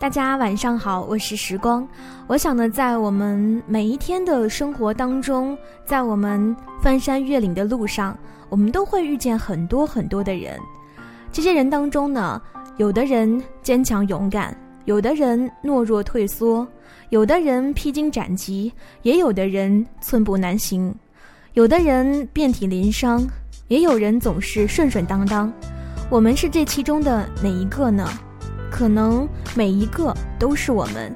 大家晚上好，我是时光。我想呢，在我们每一天的生活当中，在我们翻山越岭的路上，我们都会遇见很多很多的人。这些人当中呢，有的人坚强勇敢，有的人懦弱退缩，有的人披荆斩棘，也有的人寸步难行，有的人遍体鳞伤，也有人总是顺顺当当。我们是这其中的哪一个呢？可能每一个都是我们，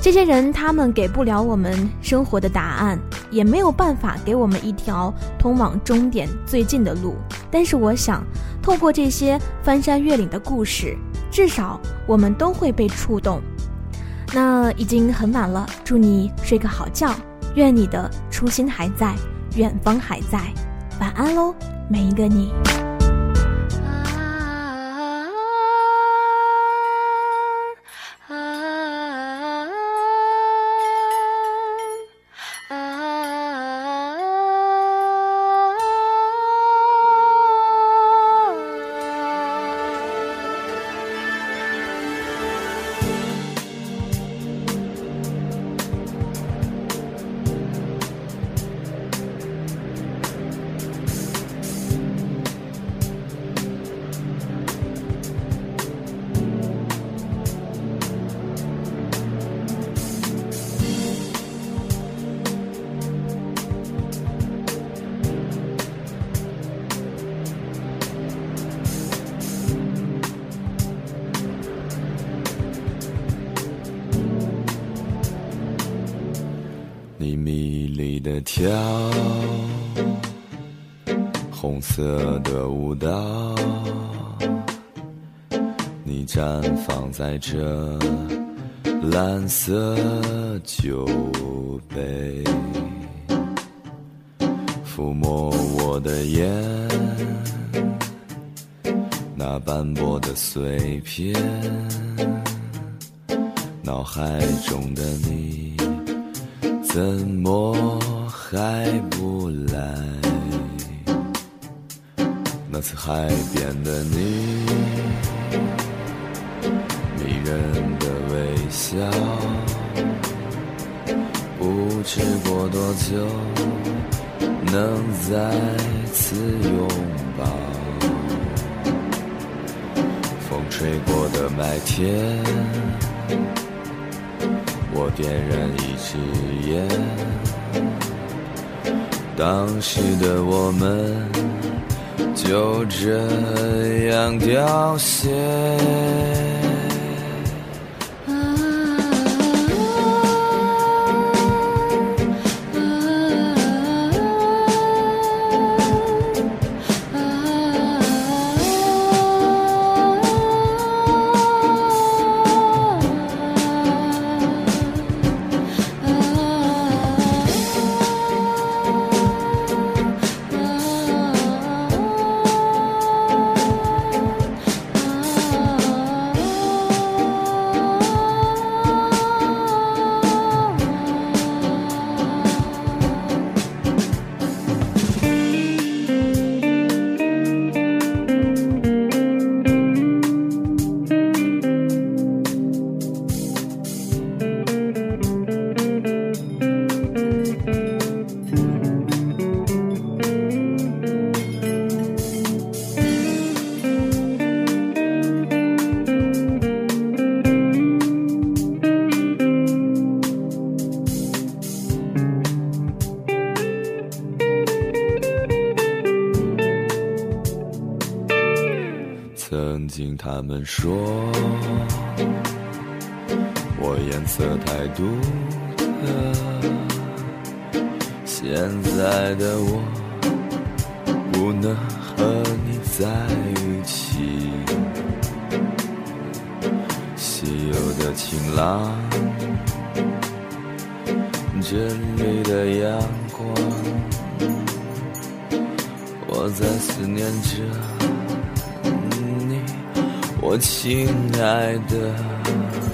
这些人，他们给不了我们生活的答案，也没有办法给我们一条通往终点最近的路。但是，我想，透过这些翻山越岭的故事，至少我们都会被触动。那已经很晚了，祝你睡个好觉，愿你的初心还在，远方还在，晚安喽，每一个你。的跳，红色的舞蹈，你绽放在这蓝色酒杯，抚摸我的眼，那斑驳的碎片，脑海中的你。怎么还不来？那次海边的你，迷人的微笑，不知过多久能再次拥抱。风吹过的麦田。我点燃一支烟，当时的我们就这样凋谢。曾经他们说我颜色太独特，现在的我不能和你在一起。西游的晴朗，这里的阳光，我在思念着。我亲爱的。